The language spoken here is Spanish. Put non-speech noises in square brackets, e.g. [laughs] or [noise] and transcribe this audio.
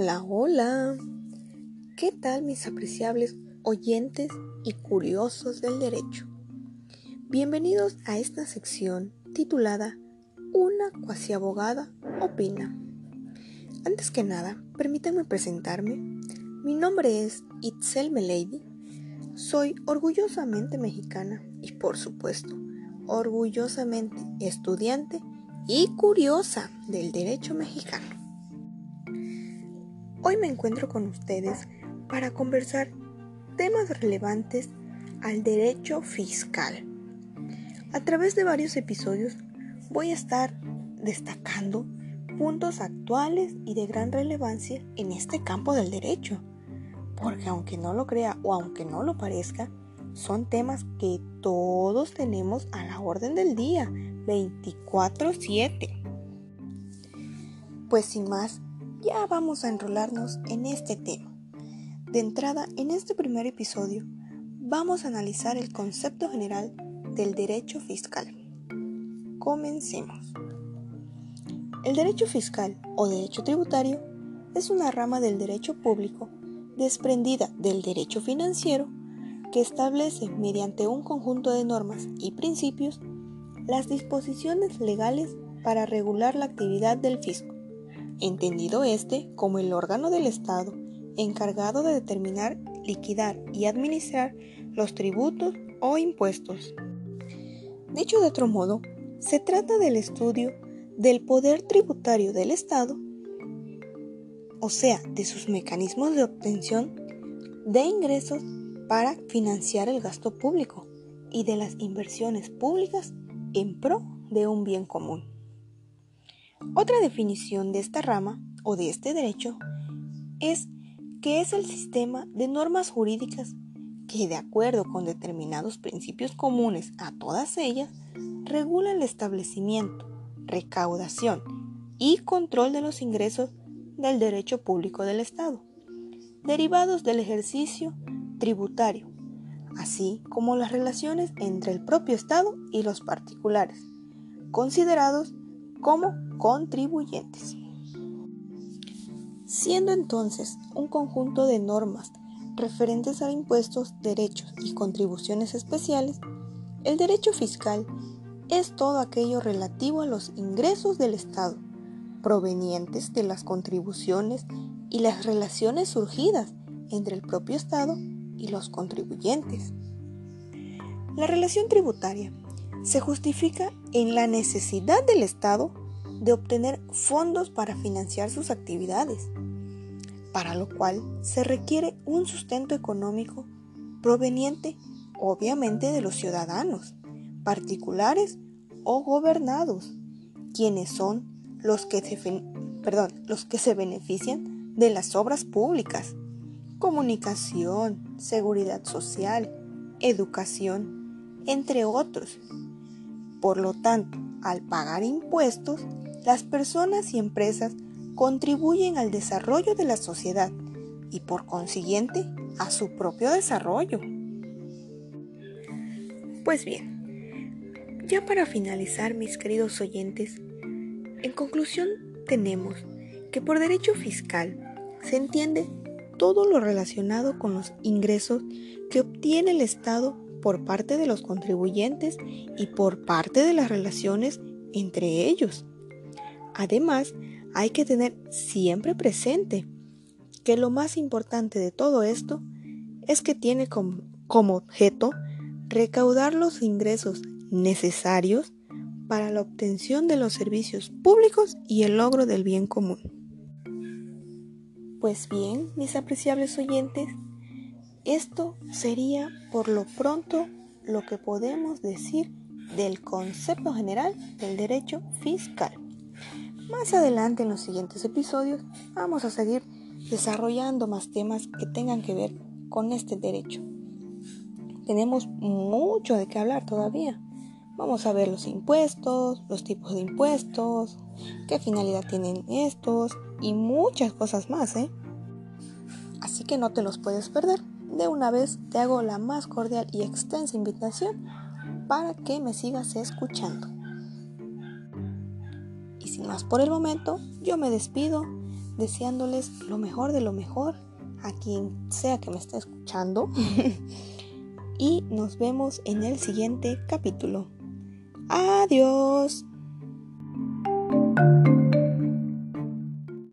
Hola, hola. ¿Qué tal mis apreciables oyentes y curiosos del derecho? Bienvenidos a esta sección titulada Una cuasi abogada opina. Antes que nada, permítanme presentarme. Mi nombre es Itzel Melady. Soy orgullosamente mexicana y por supuesto, orgullosamente estudiante y curiosa del derecho mexicano. Hoy me encuentro con ustedes para conversar temas relevantes al derecho fiscal. A través de varios episodios voy a estar destacando puntos actuales y de gran relevancia en este campo del derecho, porque aunque no lo crea o aunque no lo parezca, son temas que todos tenemos a la orden del día, 24/7. Pues sin más, ya vamos a enrolarnos en este tema. De entrada, en este primer episodio, vamos a analizar el concepto general del derecho fiscal. Comencemos. El derecho fiscal o derecho tributario es una rama del derecho público desprendida del derecho financiero que establece mediante un conjunto de normas y principios las disposiciones legales para regular la actividad del fisco entendido este como el órgano del Estado encargado de determinar, liquidar y administrar los tributos o impuestos. Dicho de otro modo, se trata del estudio del poder tributario del Estado, o sea, de sus mecanismos de obtención de ingresos para financiar el gasto público y de las inversiones públicas en pro de un bien común. Otra definición de esta rama o de este derecho es que es el sistema de normas jurídicas que, de acuerdo con determinados principios comunes a todas ellas, regula el establecimiento, recaudación y control de los ingresos del derecho público del Estado, derivados del ejercicio tributario, así como las relaciones entre el propio Estado y los particulares, considerados como contribuyentes. Siendo entonces un conjunto de normas referentes a impuestos, derechos y contribuciones especiales, el derecho fiscal es todo aquello relativo a los ingresos del Estado, provenientes de las contribuciones y las relaciones surgidas entre el propio Estado y los contribuyentes. La relación tributaria se justifica en la necesidad del Estado de obtener fondos para financiar sus actividades, para lo cual se requiere un sustento económico proveniente obviamente de los ciudadanos, particulares o gobernados, quienes son los que se, los que se benefician de las obras públicas, comunicación, seguridad social, educación, entre otros, por lo tanto, al pagar impuestos, las personas y empresas contribuyen al desarrollo de la sociedad y por consiguiente a su propio desarrollo. Pues bien, ya para finalizar mis queridos oyentes, en conclusión tenemos que por derecho fiscal se entiende todo lo relacionado con los ingresos que obtiene el Estado por parte de los contribuyentes y por parte de las relaciones entre ellos. Además, hay que tener siempre presente que lo más importante de todo esto es que tiene como, objeto recaudar los ingresos necesarios para la obtención de los servicios públicos y el logro del bien común. Pues bien, mis apreciables oyentes, esto sería por lo pronto lo que podemos decir del concepto general del derecho fiscal. Más adelante en los siguientes episodios vamos a seguir desarrollando más temas que tengan que ver con este derecho. Tenemos mucho de qué hablar todavía. Vamos a ver los impuestos, los tipos de impuestos, qué finalidad tienen estos y muchas cosas más, ¿eh? Así que no te los puedes perder de una vez te hago la más cordial y extensa invitación para que me sigas escuchando. Y sin más por el momento, yo me despido deseándoles lo mejor de lo mejor a quien sea que me esté escuchando. [laughs] y nos vemos en el siguiente capítulo. Adiós.